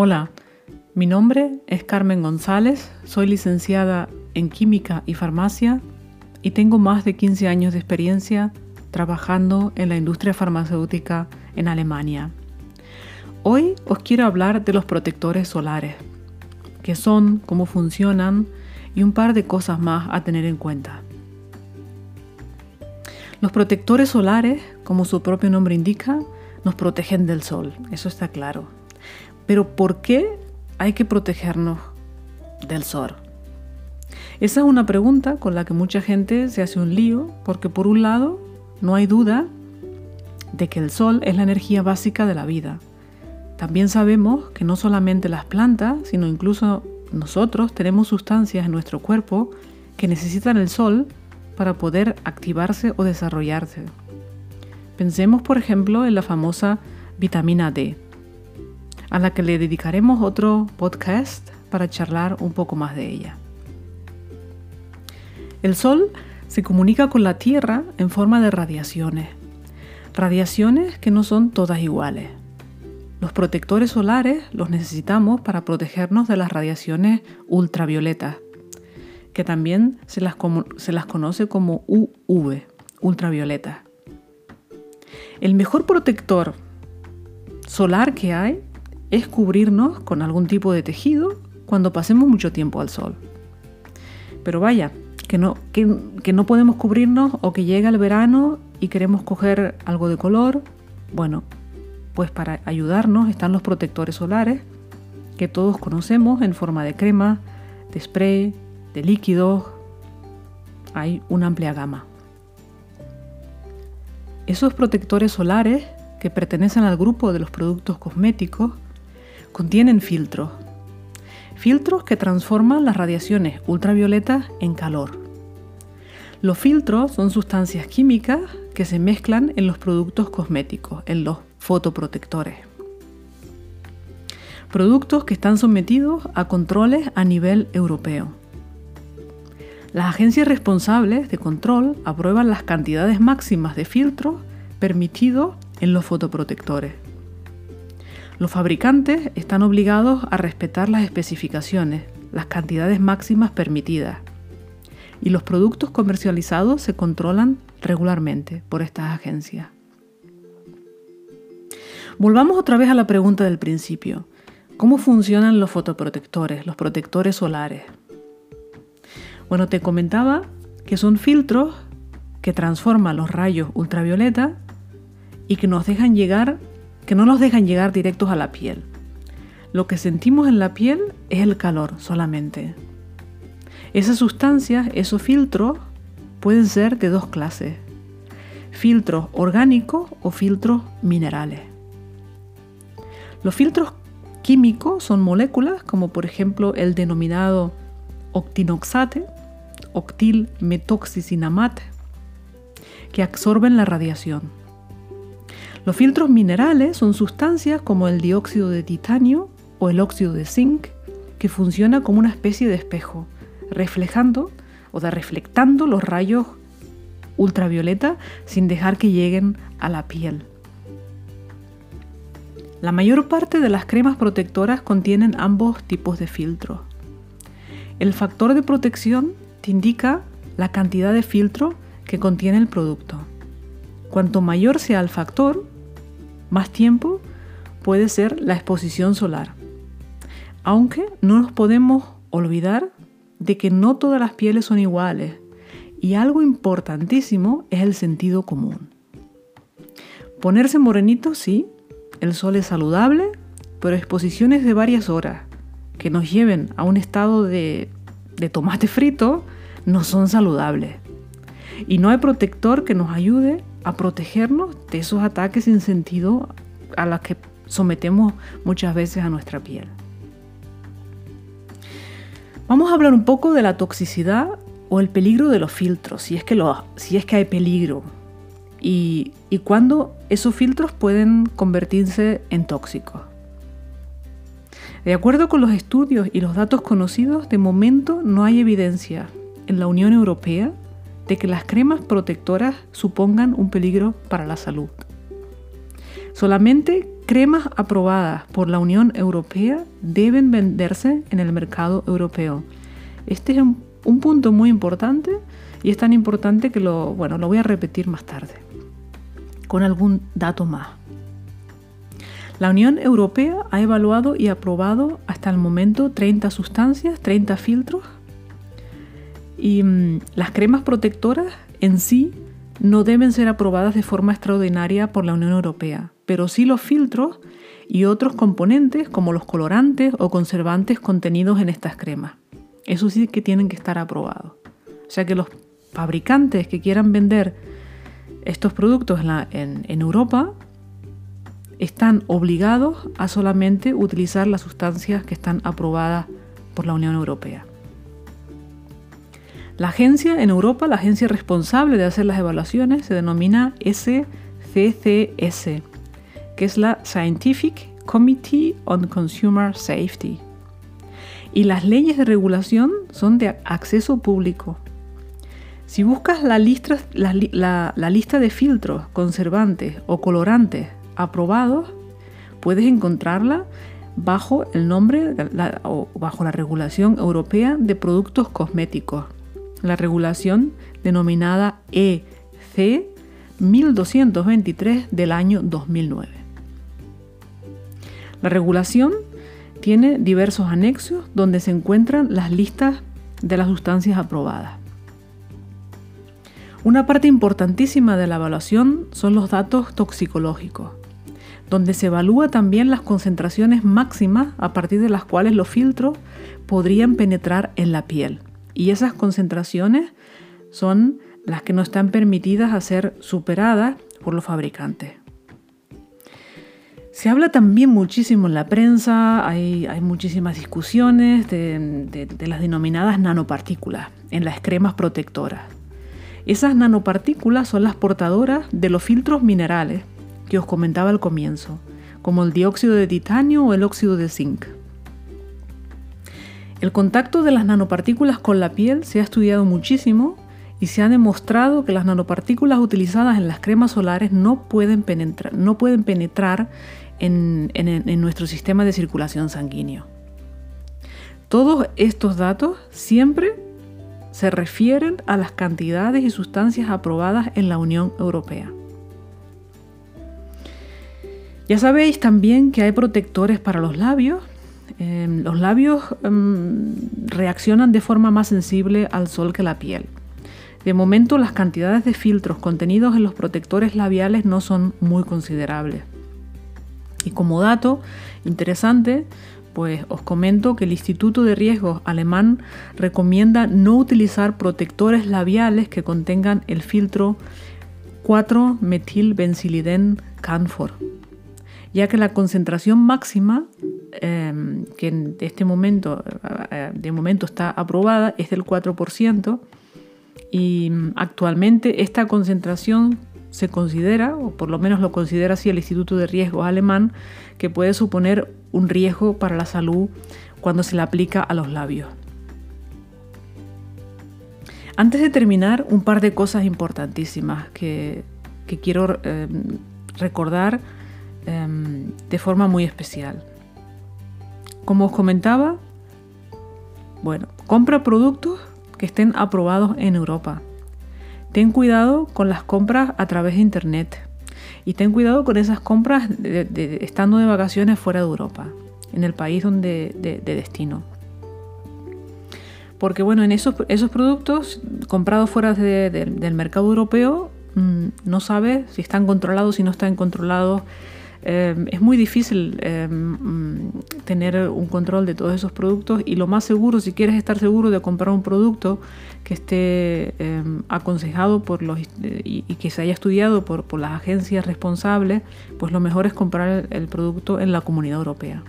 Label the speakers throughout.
Speaker 1: Hola, mi nombre es Carmen González, soy licenciada en Química y Farmacia y tengo más de 15 años de experiencia trabajando en la industria farmacéutica en Alemania. Hoy os quiero hablar de los protectores solares, qué son, cómo funcionan y un par de cosas más a tener en cuenta. Los protectores solares, como su propio nombre indica, nos protegen del sol, eso está claro. Pero ¿por qué hay que protegernos del sol? Esa es una pregunta con la que mucha gente se hace un lío, porque por un lado no hay duda de que el sol es la energía básica de la vida. También sabemos que no solamente las plantas, sino incluso nosotros tenemos sustancias en nuestro cuerpo que necesitan el sol para poder activarse o desarrollarse. Pensemos, por ejemplo, en la famosa vitamina D a la que le dedicaremos otro podcast para charlar un poco más de ella. El Sol se comunica con la Tierra en forma de radiaciones, radiaciones que no son todas iguales. Los protectores solares los necesitamos para protegernos de las radiaciones ultravioletas, que también se las, se las conoce como UV, ultravioleta. El mejor protector solar que hay es cubrirnos con algún tipo de tejido cuando pasemos mucho tiempo al sol. Pero vaya, que no, que, no podemos cubrirnos o que llega el verano y queremos coger algo de color, bueno, pues para ayudarnos están los protectores solares que todos conocemos en forma de crema, de spray, de líquidos. Hay una amplia gama. Esos protectores solares que pertenecen al grupo de los productos cosméticos contienen filtros. Filtros que transforman las radiaciones ultravioletas en calor. Los filtros son sustancias químicas que se mezclan en los productos cosméticos, en los fotoprotectores. Productos que están sometidos a controles a nivel europeo. Las agencias responsables de control aprueban las cantidades máximas de filtros permitidos en los fotoprotectores. Los fabricantes están obligados a respetar las especificaciones, las cantidades máximas permitidas, y los productos comercializados se controlan regularmente por estas agencias. Volvamos otra vez a la pregunta del principio. ¿Cómo funcionan los fotoprotectores, los protectores solares? Bueno, te comentaba que son filtros que transforman los rayos ultravioleta y que nos dejan llegar que no nos dejan llegar directos a la piel. Lo que sentimos en la piel es el calor solamente. Esas sustancias, esos filtros, pueden ser de dos clases. Filtros orgánicos o filtros minerales. Los filtros químicos son moléculas como por ejemplo el denominado octinoxate, octilmetoxicinamate, que absorben la radiación. Los filtros minerales son sustancias como el dióxido de titanio o el óxido de zinc, que funciona como una especie de espejo, reflejando o de reflectando los rayos ultravioleta sin dejar que lleguen a la piel. La mayor parte de las cremas protectoras contienen ambos tipos de filtros. El factor de protección te indica la cantidad de filtro que contiene el producto. Cuanto mayor sea el factor, más tiempo puede ser la exposición solar. Aunque no nos podemos olvidar de que no todas las pieles son iguales y algo importantísimo es el sentido común. Ponerse morenito, sí, el sol es saludable, pero exposiciones de varias horas que nos lleven a un estado de, de tomate frito no son saludables. Y no hay protector que nos ayude a protegernos de esos ataques sin sentido a los que sometemos muchas veces a nuestra piel. Vamos a hablar un poco de la toxicidad o el peligro de los filtros, si es que, si es que hay peligro, y, y cuándo esos filtros pueden convertirse en tóxicos. De acuerdo con los estudios y los datos conocidos, de momento no hay evidencia en la Unión Europea de que las cremas protectoras supongan un peligro para la salud. Solamente cremas aprobadas por la Unión Europea deben venderse en el mercado europeo. Este es un, un punto muy importante y es tan importante que lo, bueno, lo voy a repetir más tarde, con algún dato más. La Unión Europea ha evaluado y aprobado hasta el momento 30 sustancias, 30 filtros, y mm, las cremas protectoras en sí no deben ser aprobadas de forma extraordinaria por la Unión Europea, pero sí los filtros y otros componentes como los colorantes o conservantes contenidos en estas cremas. Eso sí que tienen que estar aprobados. O sea que los fabricantes que quieran vender estos productos en, Europa están obligados a solamente utilizar las sustancias que están aprobadas por la Unión Europea. La agencia en Europa, la agencia responsable de hacer las evaluaciones, se denomina SCCS, que es la Scientific Committee on Consumer Safety. Y las leyes de regulación son de acceso público. Si buscas la lista, de filtros, conservantes o colorantes aprobados, puedes encontrarla bajo el nombre o bajo la regulación europea de productos cosméticos, la regulación denominada EC 1223 del año 2009. La regulación tiene diversos anexos donde se encuentran las listas de las sustancias aprobadas. Una parte importantísima de la evaluación son los datos toxicológicos, donde se evalúa también las concentraciones máximas a partir de las cuales los filtros podrían penetrar en la piel. Y esas concentraciones son las que no están permitidas a ser superadas por los fabricantes. Se habla también muchísimo en la prensa, hay, muchísimas discusiones de las denominadas nanopartículas en las cremas protectoras. Esas nanopartículas son las portadoras de los filtros minerales que os comentaba al comienzo, como el dióxido de titanio o el óxido de zinc. El contacto de las nanopartículas con la piel se ha estudiado muchísimo y se ha demostrado que las nanopartículas utilizadas en las cremas solares no pueden penetrar, no pueden penetrar en, en nuestro sistema de circulación sanguíneo. Todos estos datos siempre se refieren a las cantidades y sustancias aprobadas en la Unión Europea. Ya sabéis también que hay protectores para los labios. Em, los labios em, reaccionan de forma más sensible al sol que la piel. De momento las cantidades de filtros contenidos en los protectores labiales no son muy considerables. Y como dato interesante, pues os comento que el Instituto de Riesgos alemán recomienda no utilizar protectores labiales que contengan el filtro 4-metilbenziliden Canfor, ya que la concentración máxima em, que en este momento, eh, de momento está aprobada es del 4% y mm, actualmente esta concentración se considera, o por lo menos lo considera así el Instituto de Riesgos alemán, que puede suponer un riesgo para la salud cuando se le aplica a los labios. Antes de terminar, un par de cosas importantísimas que, quiero em, recordar em, de forma muy especial. Como os comentaba, bueno, compra productos que estén aprobados en Europa. Ten cuidado con las compras a través de Internet. Y ten cuidado con esas compras estando de vacaciones fuera de Europa, en el país donde, de, destino. Porque bueno, en esos, esos productos comprados fuera del mercado europeo, mm, no sabes si están controlados, si no están controlados Em, es muy difícil em, mm, tener un control de todos esos productos y lo más seguro, si quieres estar seguro de comprar un producto que esté em, aconsejado por los, y, que se haya estudiado por, las agencias responsables, pues lo mejor es comprar el, producto en la comunidad europea.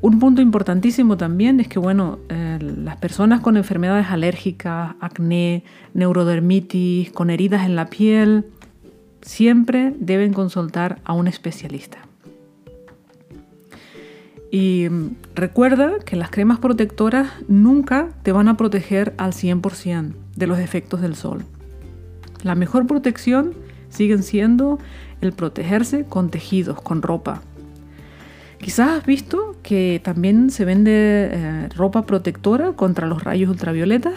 Speaker 1: Un punto importantísimo también es que bueno, las personas con enfermedades alérgicas, acné, neurodermitis, con heridas en la piel, siempre deben consultar a un especialista. Y mm, recuerda que las cremas protectoras nunca te van a proteger al 100% de los efectos del sol. La mejor protección siguen siendo el protegerse con tejidos, con ropa. Quizás has visto que también se vende eh, ropa protectora contra los rayos ultravioletas.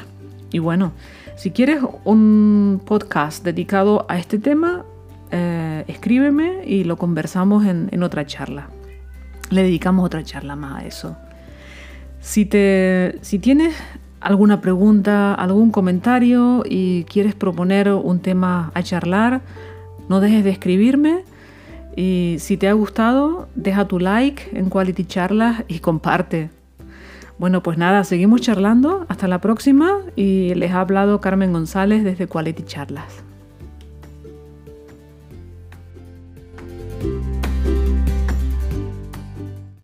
Speaker 1: Y bueno, si quieres un podcast dedicado a este tema, eh, escríbeme y lo conversamos en, otra charla. Le dedicamos otra charla más a eso. Si, te, si tienes alguna pregunta, algún comentario y quieres proponer un tema a charlar, no dejes de escribirme. Y si te ha gustado, deja tu like en Quality Charlas y comparte. Bueno, pues nada, seguimos charlando. Hasta la próxima y les ha hablado Carmen González desde Quality Charlas.